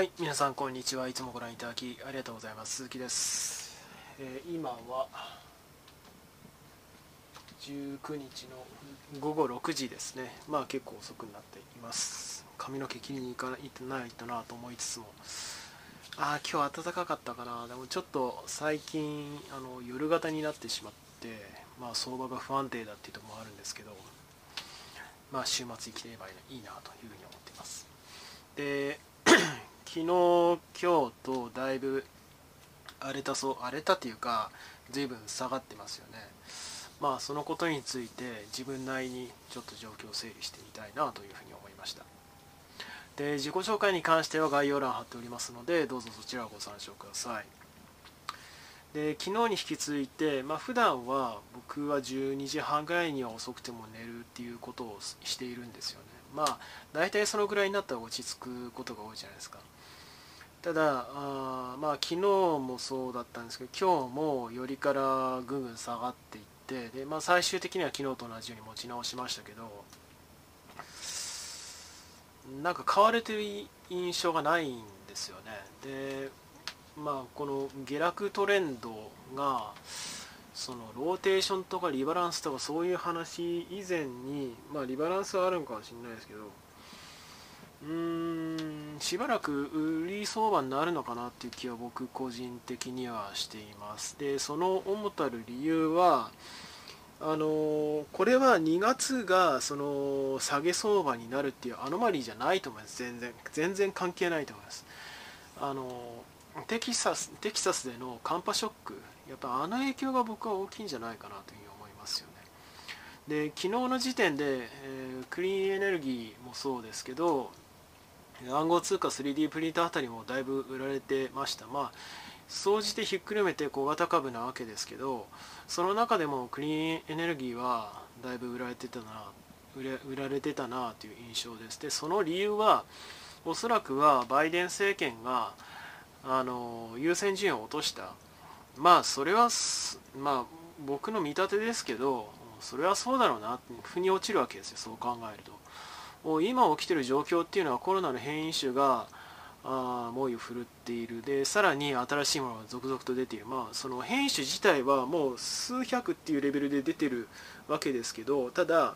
はい、皆さんこんにちは。いつもご覧いただきありがとうございます。鈴木です。えー今は19日の午後6時ですね。まあ結構遅くなっています。髪の毛切りに行かないとなと思いつつも、ああ今日暖かかったかな。でもちょっと最近あの夜型になってしまって、まあ相場が不安定だっていうところもあるんですけど、まあ週末生きてればいいなというふうに思っています。で昨日今日とだいぶ荒れたそう荒れたっていうか随分下がってますよね。まあそのことについて自分なりにちょっと状況を整理してみたいなというふうに思いました。で自己紹介に関しては概要欄貼っておりますのでどうぞそちらをご参照ください。で昨日に引き続いて、まあ普段は僕は12時半ぐらいには遅くても寝るっていうことをしているんですよね。まあ大体そのぐらいになったら落ち着くことが多いじゃないですか。ただあまあ昨日もそうだったんですけど今日もよりからぐんぐん下がっていってで、まあ、最終的には昨日と同じように持ち直しましたけどなんか買われてる印象がないんですよね。でまあこの下落トレンドがそのローテーションとかリバランスとかそういう話以前にまあリバランスはあるのかもしれないですけどうーんしばらく売り相場になるのかなっていう気は僕個人的にはしています。でその主たる理由はあのこれは2月がその下げ相場になるっていうアノマリーじゃないと思います。全然全然関係ないと思います。あのテキサステキサスでの寒波ショックやっぱあの影響が僕は大きいんじゃないかなというふうに思いますよね。で昨日の時点で、えークリーンエネルギーもそうですけど暗号通貨 3D プリンターあたりもだいぶ売られてました。まあ総じてひっくるめて小型株なわけですけどその中でもクリーンエネルギーはだいぶ売られてたな売れ売られてたなという印象です。でその理由はおそらくはバイデン政権があの優先順位を落とした。まあそれはまあ僕の見立てですけどそれはそうだろうな腑に落ちるわけですよ。そう考えると。今起きてる状況っていうのはコロナの変異種が猛威を振るっている。でさらに新しいものが続々と出ている。まあその変異種自体はもう数百っていうレベルで出てるわけですけどただ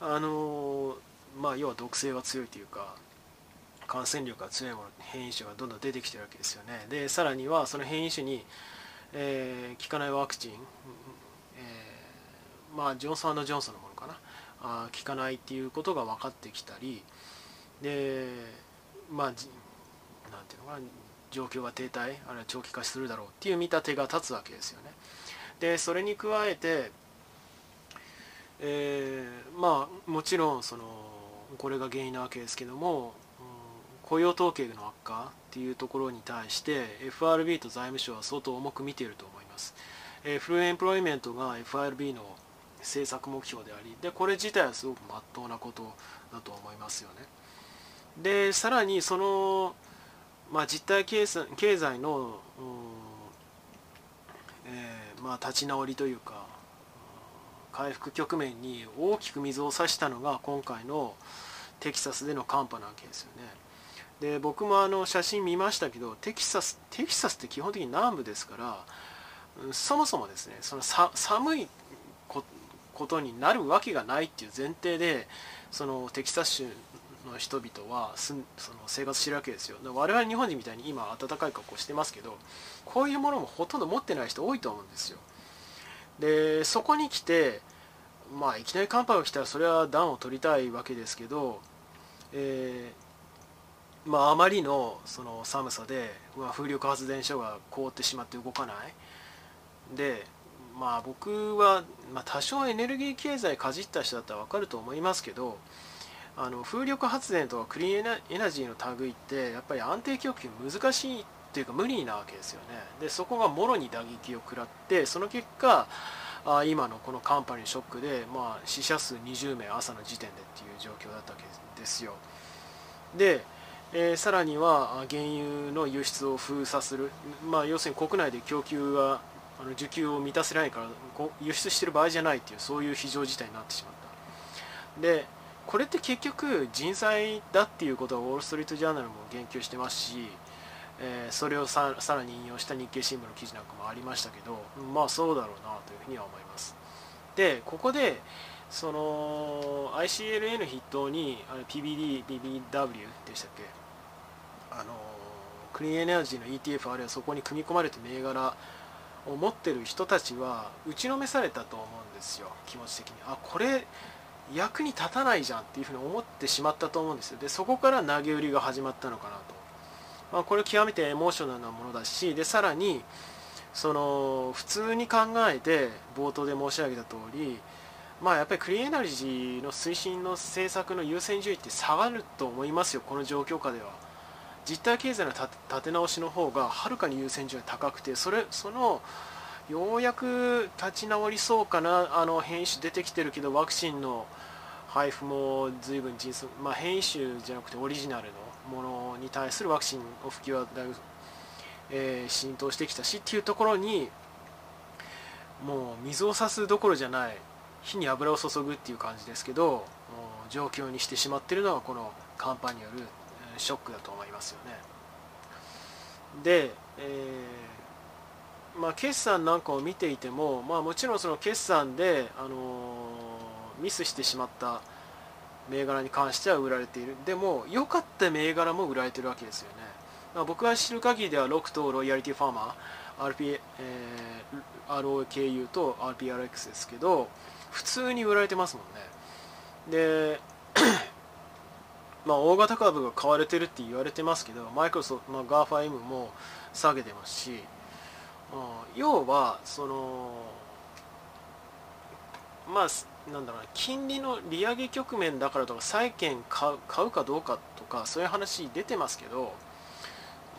あのまあ要は毒性が強いというか感染力が強いもの変異種がどんどん出てきてるわけですよね。でさらにはその変異種に、えー効かないワクチン、えーまあジョンソンジョンソンのものかな。あ効かないっていうことが分かってきたりでまあじなんていうのかな状況が停滞あるいは長期化するだろうっていう見立てが立つわけですよね。でそれに加えてえーまあもちろんそのこれが原因なわけですけども、うん雇用統計の悪化っていうところに対して FRB と財務省は相当重く見ていると思います、えーフルエンプロイメントが FRB の政策目標でありでこれ自体はすごく真っ当なことだと思いますよね。でさらにその、まあ、実体経済経済の、えーまあ、立ち直りというか回復局面に大きく水を差したのが今回のテキサスでの寒波なわけですよね。で僕もあの写真見ましたけどテキサステキサスって基本的に南部ですからそもそもですねそのさ寒いことになるわけがないっていう前提でそのテキサス州の人々はすその生活してるわけですよ。我々日本人みたいに今暖かい格好してますけどこういうものもほとんど持ってない人多いと思うんですよ。でそこに来てまあいきなり寒波が来たらそれは暖を取りたいわけですけど、えーまあ、あまりのその寒さで、まあ、風力発電所が凍ってしまって動かない。でまあ僕は、まあ、多少エネルギー経済かじった人だったら分かると思いますけどあの風力発電とかクリーンエナエナジーの類ってやっぱり安定供給難しいっていうか無理なわけですよね。でそこがもろに打撃を食らってその結果あ今のこの寒波にショックで、まあ、死者数20名朝の時点でっていう状況だったわけですよ。で、えーさらには原油の輸出を封鎖する、まあ、要するに国内で供給はあの需給を満たせないから輸出してる場合じゃないっていうそういう非常事態になってしまった。で、これって結局人災だっていうことはウォール・ストリート・ジャーナルも言及してますし、えー、それをさらに引用した日経新聞の記事なんかもありましたけどまあそうだろうなというふうには思います。でここでその ICLN 筆頭に PBD、BBW でしたっけ？あのクリーンエネルギーの ETF あるいはそこに組み込まれて銘柄を持ってる人たちは打ちのめされたと思うんですよ。気持ち的に。あこれ役に立たないじゃんっていうふうに思ってしまったと思うんですよ。でそこから投げ売りが始まったのかなと、まあ、これ極めてエモーショナルなものだしでさらにその普通に考えて冒頭で申し上げた通りまあやっぱりクリーンエナジーの推進の政策の優先順位って下がると思いますよこの状況下では。実体経済の立て直しの方がはるかに優先順位が高くてそれそのようやく立ち直りそうかなあの変異種出てきてるけどワクチンの配布も随分迅速、まあ、変異種じゃなくてオリジナルのものに対するワクチンの普及はだいぶ、えー、浸透してきたしっていうところにもう水を差すどころじゃない火に油を注ぐっていう感じですけど状況にしてしまってるのがこの寒波によるショックだと思いますよね。で、えー、まあ、決算なんかを見ていても、まあ、もちろんその決算で、あのー、ミスしてしまった銘柄に関しては売られている。でも良かった銘柄も売られてるわけですよね、まあ、僕が知る限りでは6とロイヤリティファーマー RP、えー、ROKU と RPRX ですけど普通に売られてますもんね。でまあ、大型株が買われてるって言われてますけどマイクロソフト、まあ、GAFAM も下げてますし、うん、要はそのまあなんだろう金利の利上げ局面だからとか債券買う買うかどうかとかそういう話出てますけど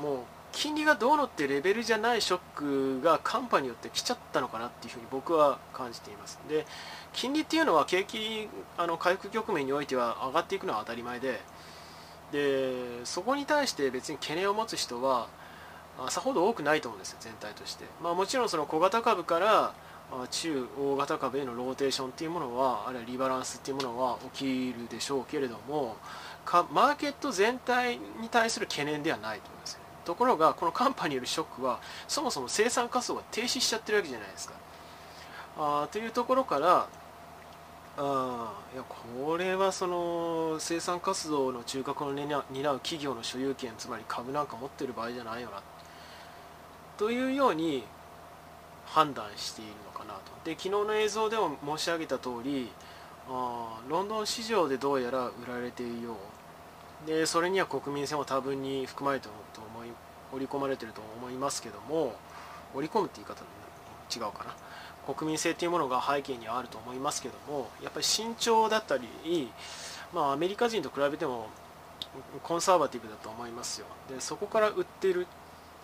もう金利がどうのってレベルじゃないショックが寒波によって来ちゃったのかなっていうふうに僕は感じています。で金利っていうのは景気あの回復局面においては上がっていくのは当たり前ででそこに対して別に懸念を持つ人はさほど多くないと思うんですよ全体として、まあ、もちろんその小型株から中大型株へのローテーションっていうものはあるいはリバランスっていうものは起きるでしょうけれどもかマーケット全体に対する懸念ではないと思いますところがこの寒波によるショックはそもそも生産活動が停止しちゃってるわけじゃないですか。あというところからあいやこれはその生産活動の中核を担う企業の所有権つまり株なんか持ってる場合じゃないよな。というように判断しているのかなと。で昨日の映像でも申し上げた通りあロンドン市場でどうやら売られているよう。でそれには国民性も多分に含まれてると思い織り込まれていると思いますけども織り込むって言い方違うかな。国民性というものが背景にあると思いますけどもやっぱり慎重だったり、まあ、アメリカ人と比べてもコンサバティブだと思いますよ。でそこから売ってる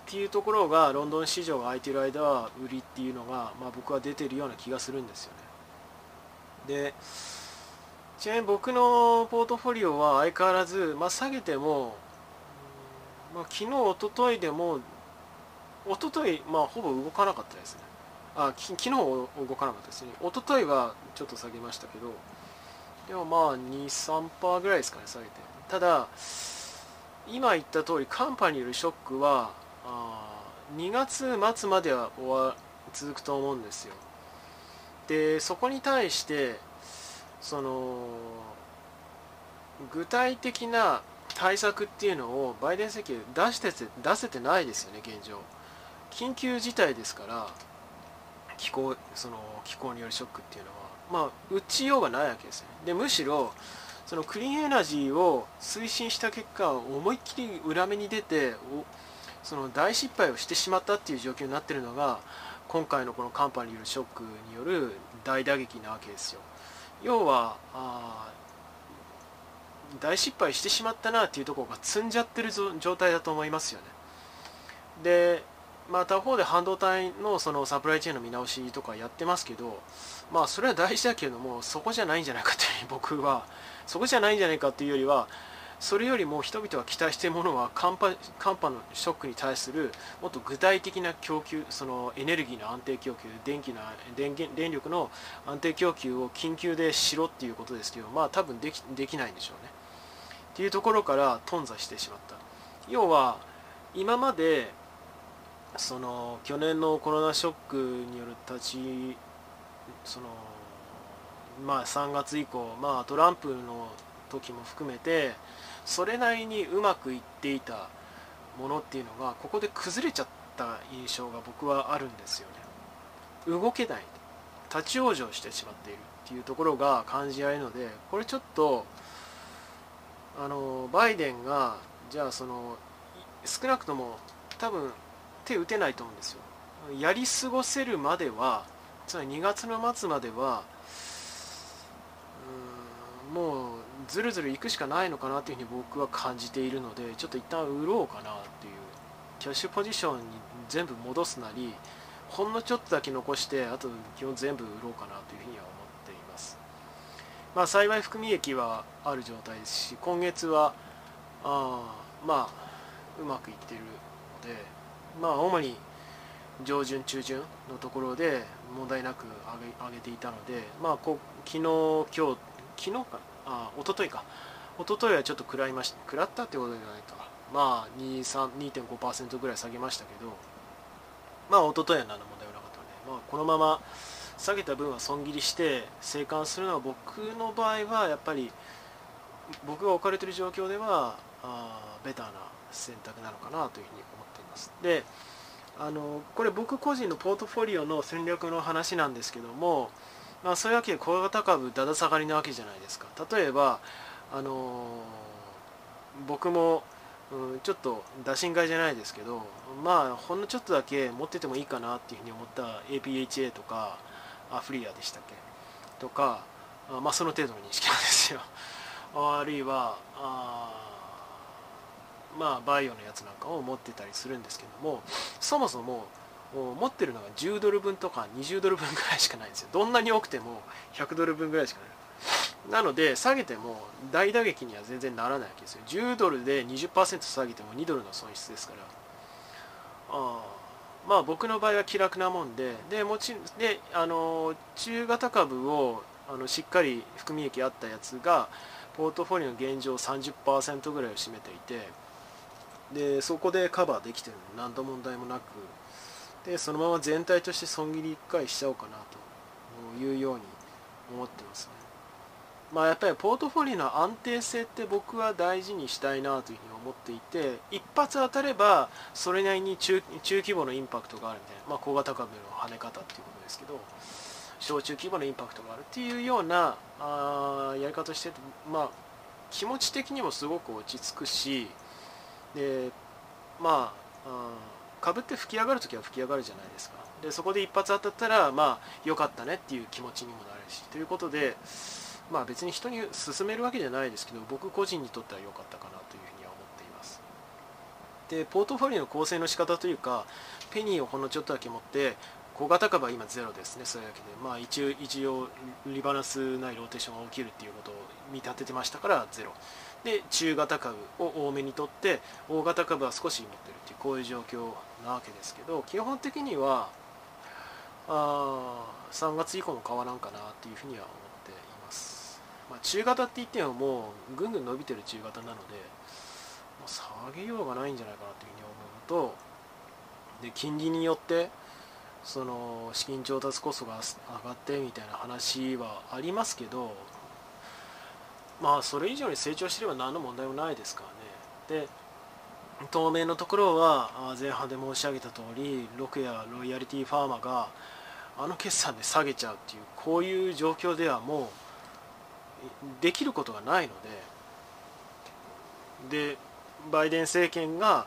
っていうところがロンドン市場が空いてる間は売りっていうのが、まあ、僕は出てるような気がするんですよね。でちなみに僕のポートフォリオは相変わらず、まあ、下げても、まあ、昨日おとといでもおととい、まあ、ほぼ動かなかったですね。あき昨日動かなかったですね。一昨日はちょっと下げましたけど。でもまあ23%ぐらいですかね下げて。ただ今言った通り寒波によるショックはあ2月末までは終わ続くと思うんですよ。でそこに対してその具体的な対策っていうのをバイデン政権出して出せてないですよね現状。緊急事態ですから。気候その気候によるショックっていうのはまあ打ちようがないわけですね。でむしろそのクリーンエナジーを推進した結果思いっきり裏目に出てその大失敗をしてしまったっていう状況になってるのが今回のこの寒波によるショックによる大打撃なわけですよ。要は大失敗してしまったなっていうところが積んじゃってる状態だと思いますよね。でまあ、他方で半導体のそのサプライチェーンの見直しとかやってますけど、まあ、それは大事だけれどもそこじゃないんじゃないかという 僕は。そこじゃないんじゃないかっていうよりはそれよりも人々が期待しているものは寒波寒波のショックに対するもっと具体的な供給そのエネルギーの安定供給電気の電源電力の安定供給を緊急でしろっていうことですけどまあ多分できできないんでしょうね。っていうところから頓挫してしまった。要は今までその去年のコロナショックによる立ちそのまあ3月以降まあトランプの時も含めてそれなりにうまくいっていたものっていうのがここで崩れちゃった印象が僕はあるんですよね。動けない。立ち往生してしまっているっていうところが感じられるのでこれちょっとあのバイデンがじゃあその少なくとも多分手打てないと思うんですよ。やり過ごせるまではつまり2月の末まではもうずるずるいくしかないのかなというふうに僕は感じているのでちょっと一旦売ろうかなっていうキャッシュポジションに全部戻すなりほんのちょっとだけ残してあと基本全部売ろうかなというふうには思っています。まあ幸い含み益はある状態ですし今月はあまあうまくいってるのでまあ主に上旬中旬のところで問題なく上げ上げていたのでまあこ昨日今日昨日かあ一昨日か。一昨日はちょっと食らいました食らったってことじゃないかまあ2.5%ぐらい下げましたけどまあ一昨日は何の問題もなかったので、まあ、このまま下げた分は損切りして生還するのは僕の場合はやっぱり僕が置かれている状況ではあベターな選択なのかなというふうに思っています。であのこれ僕個人のポートフォリオの戦略の話なんですけどもまあ、そういうわけで小型株だだ下がりなわけじゃないですか。例えばあの僕も、うん、ちょっと打診買いじゃないですけどまあほんのちょっとだけ持っててもいいかなっていうふうに思った APHA とかアフリアでしたっけ？とかまあその程度の認識なんですよ。あるいはあまあバイオのやつなんかを持ってたりするんですけどもそもそも持ってるのが10ドル分とか20ドル分ぐらいしかないんですよ。どんなに多くても100ドル分ぐらいしかない。なので下げても大打撃には全然ならないわけですよ。10ドルで20%下げても2ドルの損失ですから。あまあ僕の場合は気楽なもんででもちであの中型株をあのしっかり含み益あったやつがポートフォリオの現状30%ぐらいを占めていてでそこでカバーできてるの。何の問題もなく。でそのまま全体として損切り1回しちゃおうかなというように思ってますね。まあやっぱりポートフォリオの安定性って僕は大事にしたいなというふうに思っていて一発当たればそれなりに中規模のインパクトがあるみたいな、まあ、小型株の跳ね方っていうことですけど小中規模のインパクトがあるっていうようなあやり方してまあ気持ち的にもすごく落ち着くしでまあ株って吹き上がるときは吹き上がるじゃないですか。でそこで一発当たったらまあ良かったねっていう気持ちにもなるしということでまあ別に人に勧めるわけじゃないですけど僕個人にとっては良かったかなというふうには思っています。でポートフォリオの構成の仕方というかペニーをほんのちょっとだけ持って小型株は今ゼロですね、そういうわけで、まあ、一応一応リバランスないローテーションが起きるっていうことを見立ててましたからゼロ。で中型株を多めにとって大型株は少し持ってるっていうこういう状況なわけですけど基本的にはあ3月以降も変わらんかなっていうふうには思っています、まあ、中型って言ってももうぐんぐん伸びてる中型なので、まあ、下げようがないんじゃないかなというふうに思うのとで金利によってその資金調達コストが上がってみたいな話はありますけどまあそれ以上に成長してれば何の問題もないですからね。で当面のところは前半で申し上げた通りロクやロイヤリティファーマがあの決算で下げちゃうっていうこういう状況ではもうできることがないので。でバイデン政権が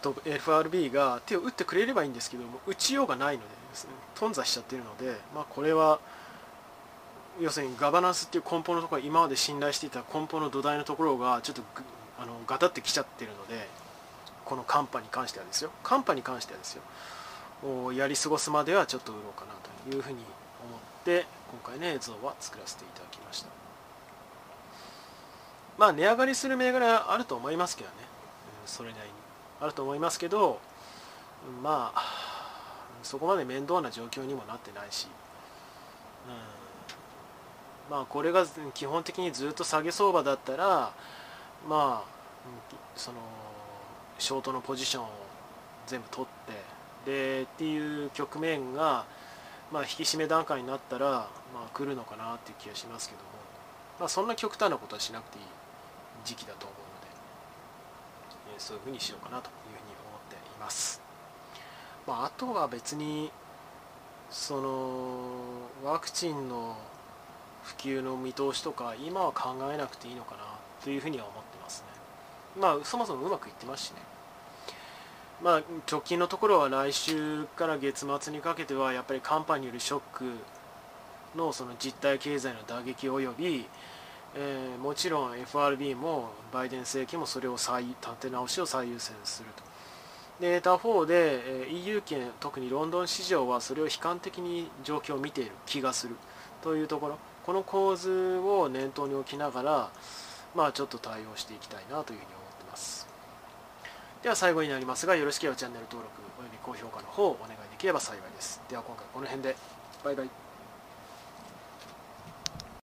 と FRB が手を打ってくれればいいんですけども打ちようがないので頓挫しちゃってるので、まあ、これは要するにガバナンスっていう根本のところ今まで信頼していた根本の土台のところがちょっとあのガタってきちゃってるのでこの寒波に関してはですよ。寒波に関してはですよ。やり過ごすまではちょっと売ろうかなというふうに思って今回の映像は作らせていただきました。まあ値上がりする銘柄あると思いますけどね、それなりに。あると思いますけどまあそこまで面倒な状況にもなってないし、うん、まあこれが基本的にずっと下げ相場だったらまあそのショートのポジションを全部取ってでっていう局面が、まあ、引き締め段階になったら、まあ、来るのかなっていう気がしますけども、まあ、そんな極端なことはしなくていい時期だと思うので、えそういうふうにしようかなというふうに思っています。まあ、あとは別にそのワクチンの普及の見通しとか今は考えなくていいのかなというふうには思ってますね。まあそもそもうまくいってますしね。まあ、直近のところは来週から月末にかけてはやっぱり寒波によるショックのその実体経済の打撃及び、えー、もちろん FRB もバイデン政権もそれを再立て直しを最優先すると。で他方で、EU 圏特にロンドン市場はそれを悲観的に状況を見ている気がするというところこの構図を念頭に置きながら、まあ、ちょっと対応していきたいなというふうに思ってます。では最後になりますがよろしければチャンネル登録および高評価の方をお願いできれば幸いです。では今回この辺で。バイバイ。